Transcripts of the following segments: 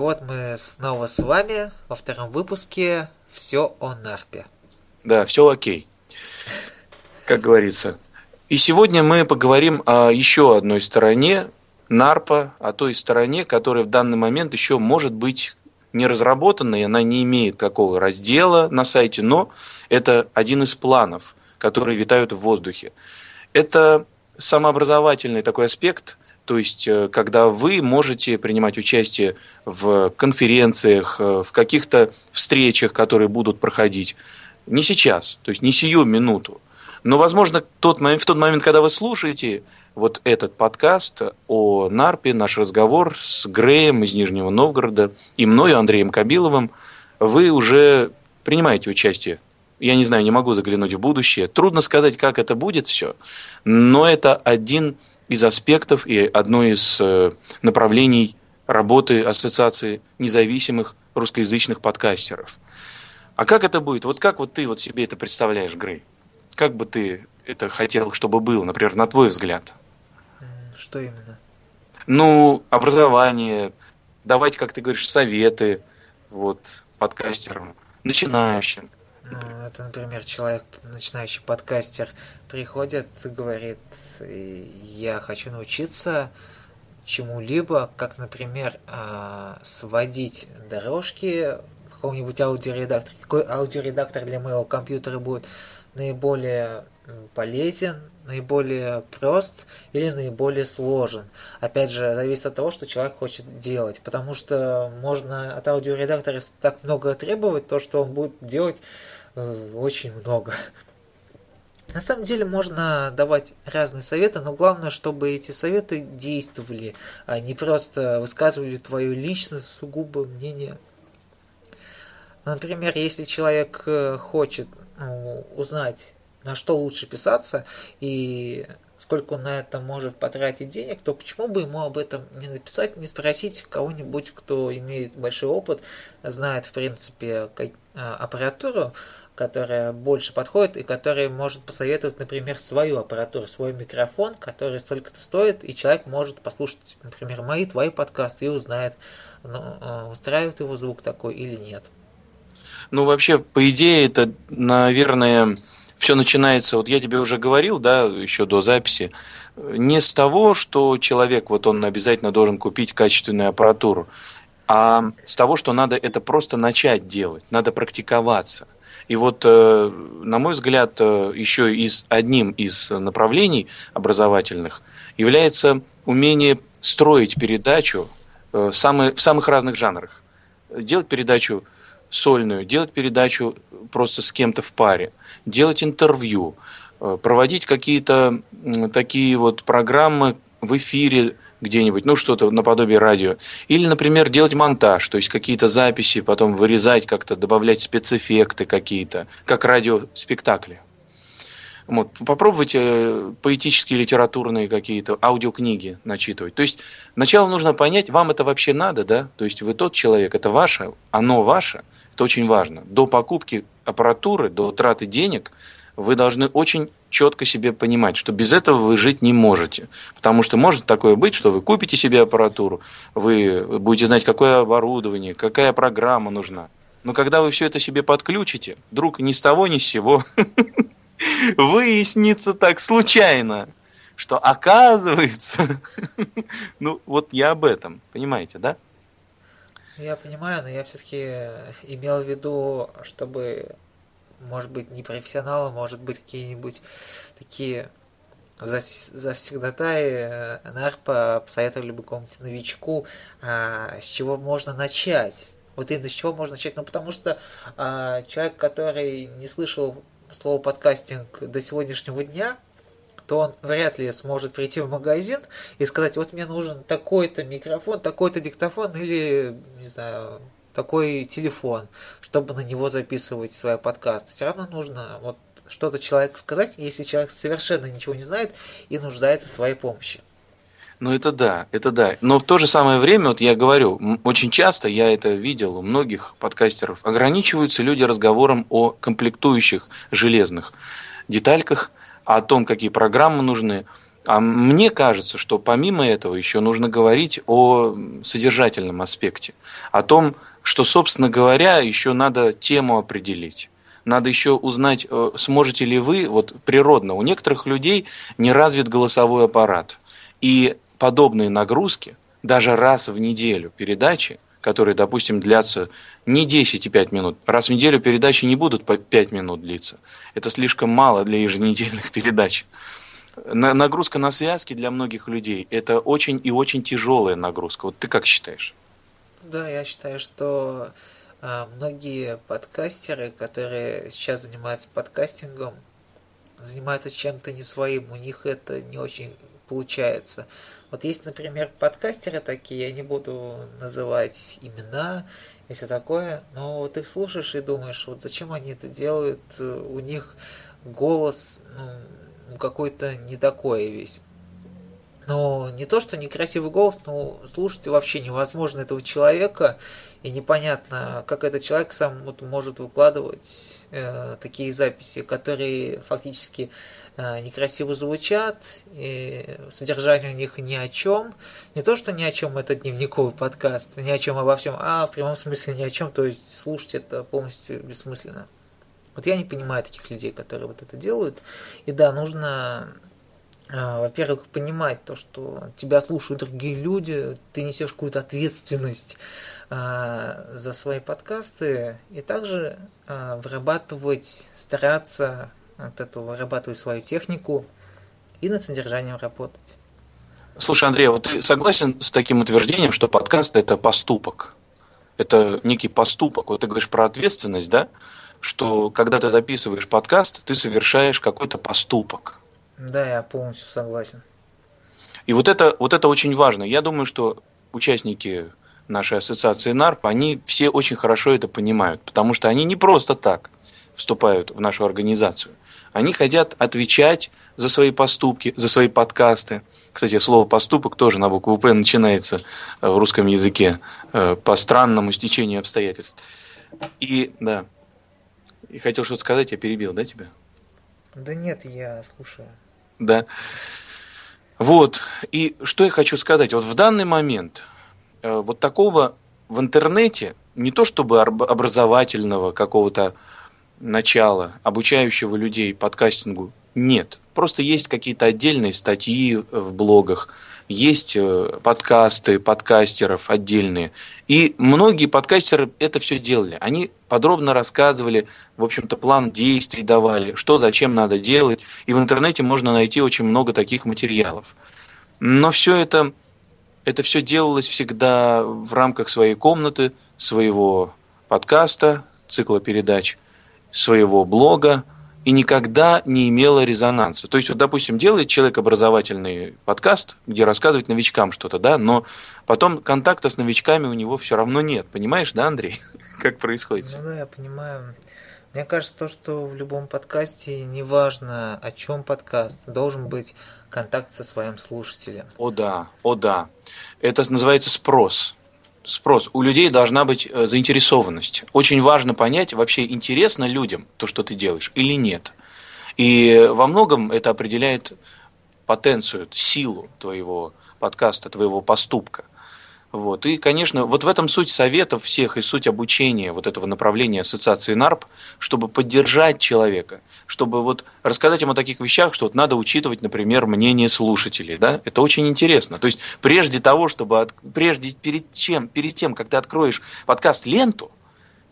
вот мы снова с вами во втором выпуске «Все о Нарпе». Да, все окей, как говорится. И сегодня мы поговорим о еще одной стороне Нарпа, о той стороне, которая в данный момент еще может быть не разработанной, она не имеет такого раздела на сайте, но это один из планов, которые витают в воздухе. Это самообразовательный такой аспект, то есть э, когда вы можете принимать участие в конференциях, э, в каких-то встречах, которые будут проходить. Не сейчас, то есть не сию минуту. Но, возможно, тот момент, в тот момент, когда вы слушаете вот этот подкаст о Нарпе, наш разговор с Греем из Нижнего Новгорода и мною, Андреем Кабиловым, вы уже принимаете участие. Я не знаю, не могу заглянуть в будущее. Трудно сказать, как это будет все, но это один из аспектов и одно из э, направлений работы Ассоциации независимых русскоязычных подкастеров. А как это будет? Вот как вот ты вот себе это представляешь, Грей? Как бы ты это хотел, чтобы было, например, на твой взгляд? Что именно? Ну, образование, давать, как ты говоришь, советы вот, подкастерам, начинающим. Ну, это, например, человек, начинающий подкастер, приходит говорит, я хочу научиться чему-либо, как, например, а, сводить дорожки в каком-нибудь аудиоредакторе. Какой аудиоредактор для моего компьютера будет наиболее полезен, наиболее прост или наиболее сложен. Опять же, зависит от того, что человек хочет делать, потому что можно от аудиоредактора так много требовать, то, что он будет делать э, очень много. На самом деле можно давать разные советы, но главное, чтобы эти советы действовали, а не просто высказывали твое личное сугубо мнение. Например, если человек э, хочет ну, узнать, на что лучше писаться и сколько он на это может потратить денег, то почему бы ему об этом не написать, не спросить кого-нибудь, кто имеет большой опыт, знает, в принципе, а, аппаратуру, которая больше подходит и которая может посоветовать, например, свою аппаратуру, свой микрофон, который столько-то стоит, и человек может послушать, например, мои, твои подкасты и узнает, ну, а, устраивает его звук такой или нет. Ну, вообще, по идее, это, наверное, все начинается, вот я тебе уже говорил, да, еще до записи, не с того, что человек, вот он обязательно должен купить качественную аппаратуру, а с того, что надо это просто начать делать, надо практиковаться – и вот, э, на мой взгляд, э, еще из, одним из направлений образовательных является умение строить передачу э, в самых разных жанрах. Делать передачу сольную, делать передачу просто с кем-то в паре, делать интервью, проводить какие-то такие вот программы в эфире где-нибудь, ну что-то наподобие радио. Или, например, делать монтаж, то есть какие-то записи, потом вырезать как-то, добавлять спецэффекты какие-то, как радиоспектакли. Вот. Попробуйте э, поэтические, литературные какие-то аудиокниги начитывать. То есть сначала нужно понять, вам это вообще надо, да? То есть вы тот человек, это ваше, оно ваше, это очень важно. До покупки аппаратуры, до траты денег – вы должны очень четко себе понимать, что без этого вы жить не можете. Потому что может такое быть, что вы купите себе аппаратуру, вы будете знать, какое оборудование, какая программа нужна. Но когда вы все это себе подключите, вдруг ни с того, ни с сего выяснится так случайно, что оказывается, ну вот я об этом, понимаете, да? Я понимаю, но я все-таки имел в виду, чтобы может быть, не профессионалы, может быть, какие-нибудь такие завсегдатаи э, НАРПа посоветовали бы какому-нибудь новичку, а, с чего можно начать. Вот именно с чего можно начать. Ну, потому что а, человек, который не слышал слово подкастинг до сегодняшнего дня, то он вряд ли сможет прийти в магазин и сказать, вот мне нужен такой-то микрофон, такой-то диктофон или, не знаю, такой телефон, чтобы на него записывать свои подкасты. Все равно нужно вот что-то человеку сказать, если человек совершенно ничего не знает и нуждается в твоей помощи. Ну это да, это да. Но в то же самое время, вот я говорю, очень часто я это видел у многих подкастеров, ограничиваются люди разговором о комплектующих железных детальках, о том, какие программы нужны, А мне кажется, что помимо этого еще нужно говорить о содержательном аспекте, о том, что, собственно говоря, еще надо тему определить. Надо еще узнать, э, сможете ли вы, вот природно, у некоторых людей не развит голосовой аппарат. И подобные нагрузки, даже раз в неделю передачи, которые, допустим, длятся не 10 и 5 минут. Раз в неделю передачи не будут по 5 минут длиться. Это слишком мало для еженедельных передач. Нагрузка на связки для многих людей – это очень и очень тяжелая нагрузка. Вот ты как считаешь? Да, я считаю, что а, многие подкастеры, которые сейчас занимаются подкастингом, занимаются чем-то не своим, у них это не очень получается. Вот есть, например, подкастеры такие, я не буду называть имена и все такое, но вот их слушаешь и думаешь, вот зачем они это делают, у них голос ну, какой-то не такой весь. Но не то, что некрасивый голос, но слушать вообще невозможно этого человека, и непонятно, как этот человек сам вот может выкладывать э, такие записи, которые фактически Э, некрасиво звучат, и содержание у них ни о чем. Не то, что ни о чем это дневниковый подкаст, ни о чем обо всем, а в прямом смысле ни о чем, то есть слушать это полностью бессмысленно. Вот я не понимаю таких людей, которые вот это делают. И да, нужно, во-первых, понимать то, что тебя слушают другие люди, ты несешь какую-то ответственность э, за свои подкасты, и также вырабатывать, стараться от этого вырабатывать свою технику и над содержанием работать. Слушай, Андрей, вот ты согласен с таким утверждением, что подкаст это поступок? Это некий поступок. Вот ты говоришь про ответственность, да? Что когда ты записываешь подкаст, ты совершаешь какой-то поступок. Да, я полностью согласен. И вот это, вот это очень важно. Я думаю, что участники нашей ассоциации НАРП, они все очень хорошо это понимают, потому что они не просто так вступают в нашу организацию. Они хотят отвечать за свои поступки, за свои подкасты. Кстати, слово «поступок» тоже на букву «П» начинается э, в русском языке э, по странному стечению обстоятельств. И, да, и хотел что-то сказать, я перебил, да, тебя? Да нет, я слушаю. Да. Вот, и что я хочу сказать. Вот в данный момент э, вот такого в интернете, не то чтобы образовательного какого-то начала, обучающего людей подкастингу, нет. Просто есть какие-то отдельные статьи в блогах, есть э, подкасты подкастеров отдельные. И многие подкастеры это все делали. Они подробно рассказывали, в общем-то, план действий давали, что зачем надо делать. И в интернете можно найти очень много таких материалов. Но все это, это все делалось всегда в рамках своей комнаты, своего подкаста, цикла передач – своего блога и никогда не имела резонанса. То есть, вот, допустим, делает человек образовательный подкаст, где рассказывает новичкам что-то, да, но потом контакта с новичками у него все равно нет. Понимаешь, да, Андрей? как происходит? Ну да, я понимаю. Мне кажется, то, что в любом подкасте, неважно о чем подкаст, должен быть контакт со своим слушателем. О да, о да. Это называется спрос спрос. У людей должна быть э, заинтересованность. Очень важно понять, вообще интересно людям то, что ты делаешь, или нет. И во многом это определяет потенцию, силу твоего подкаста, твоего поступка. Вот. И, конечно, вот в этом суть советов всех и суть обучения вот этого направления ассоциации НАРП, чтобы поддержать человека, чтобы вот рассказать ему о таких вещах, что вот надо учитывать, например, мнение слушателей. Да? Это очень интересно. То есть прежде того, чтобы, от, прежде перед чем, перед тем, ты откроешь подкаст ленту,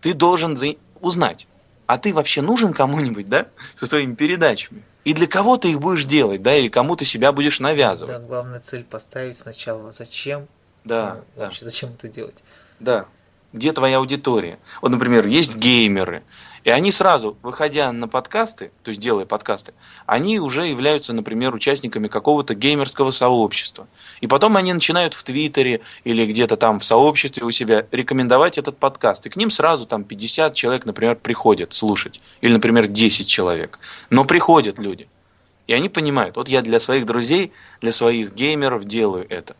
ты должен узнать, а ты вообще нужен кому-нибудь, да, со своими передачами? И для кого ты их будешь делать, да, или кому ты себя будешь навязывать? Да, главная цель поставить сначала, зачем да, ну, да. Вообще, зачем это делать? Да. Где твоя аудитория? Вот, например, есть геймеры, и они сразу, выходя на подкасты, то есть делая подкасты, они уже являются, например, участниками какого-то геймерского сообщества. И потом они начинают в Твиттере или где-то там в сообществе у себя рекомендовать этот подкаст. И к ним сразу там 50 человек, например, приходят слушать. Или, например, 10 человек. Но приходят люди. И они понимают, вот я для своих друзей, для своих геймеров делаю это.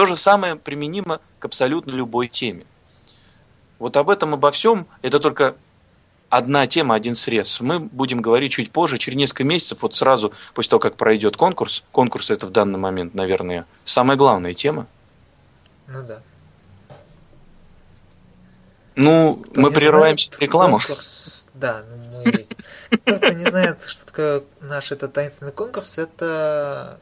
То же самое применимо к абсолютно любой теме. Вот об этом, обо всем, это только одна тема, один срез. Мы будем говорить чуть позже, через несколько месяцев, вот сразу после того, как пройдет конкурс. Конкурс это в данный момент, наверное, самая главная тема. Ну да. Ну, Кто мы прерываемся знает, рекламу. Конкурс, да, ну мы... Кто-то не знает, что такое наш этот таинственный конкурс, это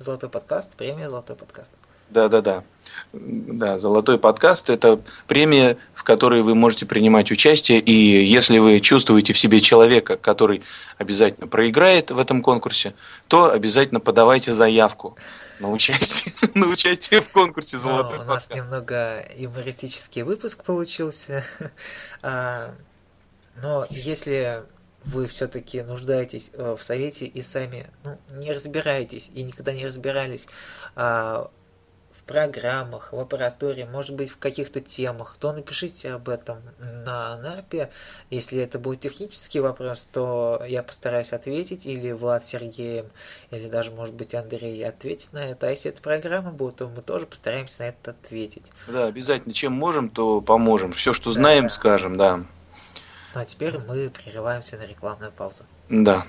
Золотой подкаст, премия Золотой подкаст. Да, да, да. Да, золотой подкаст – это премия, в которой вы можете принимать участие, и если вы чувствуете в себе человека, который обязательно проиграет в этом конкурсе, то обязательно подавайте заявку на участие, на участие в конкурсе ну, «Золотой ну, У нас немного юмористический выпуск получился, а, но если вы все-таки нуждаетесь э, в совете и сами ну, не разбираетесь и никогда не разбирались а, программах, в аппаратуре, может быть в каких-то темах, то напишите об этом на НАРПе. Если это будет технический вопрос, то я постараюсь ответить, или Влад Сергеем, или даже, может быть, Андрей ответит на это. А если это программа будет, то мы тоже постараемся на это ответить. Да, обязательно. Чем можем, то поможем. Все, что знаем, да. скажем, да. Ну а теперь мы прерываемся на рекламную паузу. Да.